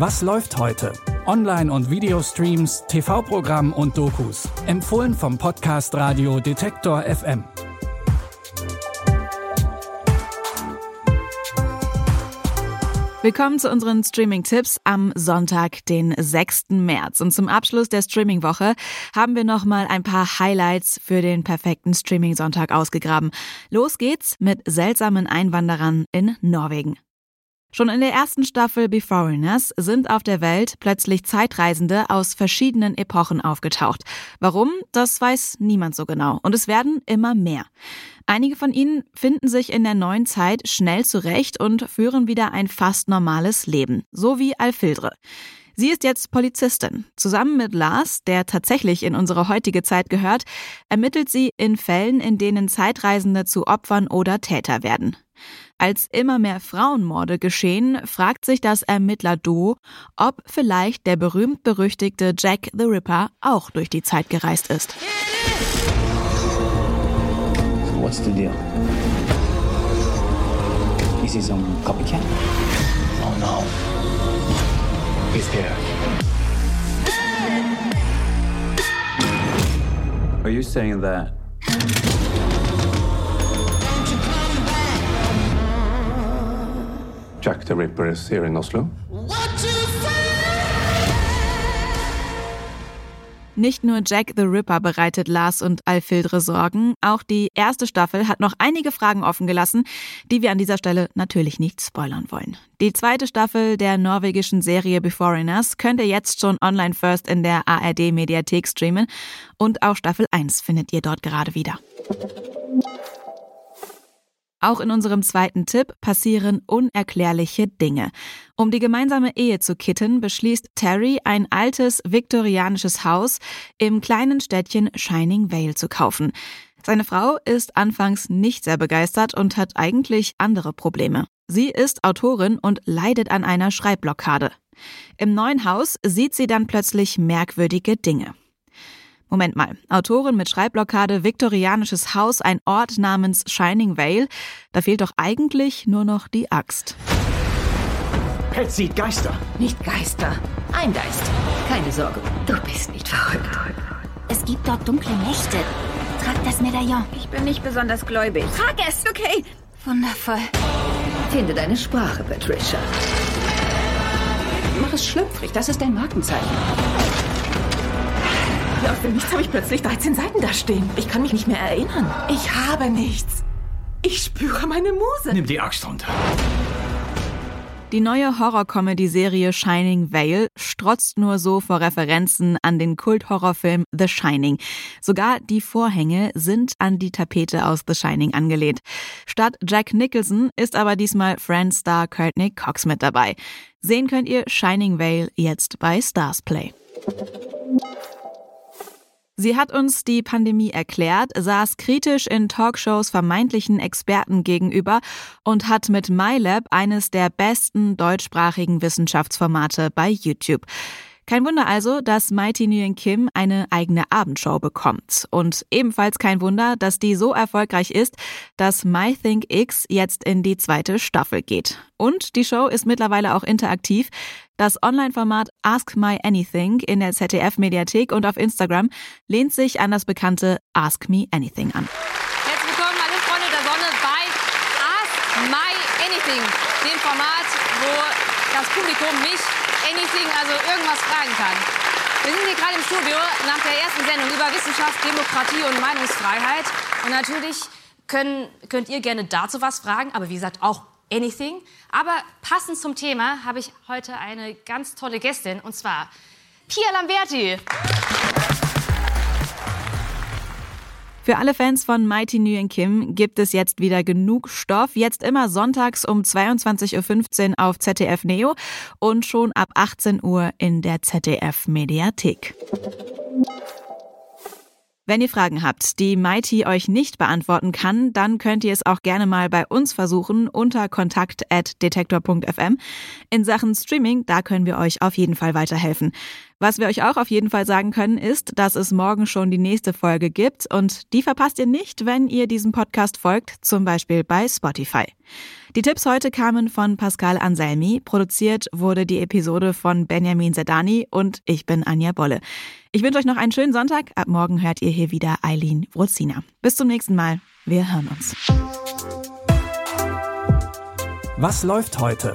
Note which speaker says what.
Speaker 1: Was läuft heute? Online- und Videostreams, TV-Programm und Dokus. Empfohlen vom Podcast Radio Detektor FM.
Speaker 2: Willkommen zu unseren Streaming-Tipps am Sonntag, den 6. März. Und zum Abschluss der Streaming-Woche haben wir nochmal ein paar Highlights für den perfekten Streaming-Sonntag ausgegraben. Los geht's mit seltsamen Einwanderern in Norwegen. Schon in der ersten Staffel Beforeigners sind auf der Welt plötzlich Zeitreisende aus verschiedenen Epochen aufgetaucht. Warum? Das weiß niemand so genau. Und es werden immer mehr. Einige von ihnen finden sich in der neuen Zeit schnell zurecht und führen wieder ein fast normales Leben. So wie Alfildre. Sie ist jetzt Polizistin. Zusammen mit Lars, der tatsächlich in unsere heutige Zeit gehört, ermittelt sie in Fällen, in denen Zeitreisende zu Opfern oder Täter werden. Als immer mehr Frauenmorde geschehen, fragt sich das Ermittler-Duo, ob vielleicht der berühmt-berüchtigte Jack the Ripper auch durch die Zeit gereist ist.
Speaker 3: What's the deal? Is he some copycat?
Speaker 4: Oh no. He's here.
Speaker 3: Are you saying that
Speaker 4: Jack the Ripper is here in Oslo.
Speaker 2: Nicht nur Jack the Ripper bereitet Lars und Alfildre Sorgen, auch die erste Staffel hat noch einige Fragen offen gelassen, die wir an dieser Stelle natürlich nicht spoilern wollen. Die zweite Staffel der norwegischen Serie Beforeigners könnt ihr jetzt schon online first in der ARD Mediathek streamen und auch Staffel 1 findet ihr dort gerade wieder. Auch in unserem zweiten Tipp passieren unerklärliche Dinge. Um die gemeinsame Ehe zu kitten, beschließt Terry, ein altes viktorianisches Haus im kleinen Städtchen Shining Vale zu kaufen. Seine Frau ist anfangs nicht sehr begeistert und hat eigentlich andere Probleme. Sie ist Autorin und leidet an einer Schreibblockade. Im neuen Haus sieht sie dann plötzlich merkwürdige Dinge. Moment mal. Autorin mit Schreibblockade, viktorianisches Haus, ein Ort namens Shining Vale. Da fehlt doch eigentlich nur noch die Axt.
Speaker 5: Pet sieht Geister.
Speaker 6: Nicht Geister. Ein Geist. Keine Sorge. Du bist nicht verrückt.
Speaker 7: Es gibt dort dunkle Mächte. Trag das Medaillon.
Speaker 6: Ich bin nicht besonders gläubig.
Speaker 7: Trag es, okay? Wundervoll.
Speaker 6: Finde deine Sprache, Patricia. Mach es schlüpfrig. Das ist dein Markenzeichen.
Speaker 8: Ja, für nichts habe ich plötzlich 13 Seiten da stehen. Ich kann mich nicht mehr erinnern. Ich habe nichts. Ich spüre meine Muse.
Speaker 5: Nimm die Axt runter.
Speaker 2: Die neue Horror-Comedy-Serie Shining Vale strotzt nur so vor Referenzen an den Kult-Horrorfilm The Shining. Sogar die Vorhänge sind an die Tapete aus The Shining angelehnt. Statt Jack Nicholson ist aber diesmal Friends-Star Courtney Cox mit dabei. Sehen könnt ihr Shining Vale jetzt bei Stars Play. Sie hat uns die Pandemie erklärt, saß kritisch in Talkshows vermeintlichen Experten gegenüber und hat mit MyLab eines der besten deutschsprachigen Wissenschaftsformate bei YouTube. Kein Wunder also, dass Mighty Nguyen Kim eine eigene Abendshow bekommt. Und ebenfalls kein Wunder, dass die so erfolgreich ist, dass MyThinkX jetzt in die zweite Staffel geht. Und die Show ist mittlerweile auch interaktiv. Das Online-Format Ask My Anything in der ZDF-Mediathek und auf Instagram lehnt sich an das bekannte Ask Me Anything an.
Speaker 9: Herzlich willkommen, alle Freunde der Sonne, bei Ask My Anything, dem Format, wo das Publikum mich anything, also irgendwas fragen kann. Wir sind hier gerade im Studio nach der ersten Sendung über Wissenschaft, Demokratie und Meinungsfreiheit. Und natürlich können, könnt ihr gerne dazu was fragen, aber wie gesagt auch anything. Aber passend zum Thema habe ich heute eine ganz tolle Gästin und zwar Pia Lamberti.
Speaker 2: Für alle Fans von Mighty Nguyen Kim gibt es jetzt wieder genug Stoff. Jetzt immer sonntags um 22.15 Uhr auf ZDF Neo und schon ab 18 Uhr in der ZDF Mediathek. Wenn ihr Fragen habt, die Mighty euch nicht beantworten kann, dann könnt ihr es auch gerne mal bei uns versuchen unter kontakt.detektor.fm. In Sachen Streaming, da können wir euch auf jeden Fall weiterhelfen. Was wir euch auch auf jeden Fall sagen können, ist, dass es morgen schon die nächste Folge gibt und die verpasst ihr nicht, wenn ihr diesem Podcast folgt, zum Beispiel bei Spotify. Die Tipps heute kamen von Pascal Anselmi, produziert wurde die Episode von Benjamin Sedani und ich bin Anja Bolle. Ich wünsche euch noch einen schönen Sonntag. Ab morgen hört ihr hier wieder Eileen Wrozina. Bis zum nächsten Mal. Wir hören uns.
Speaker 1: Was läuft heute?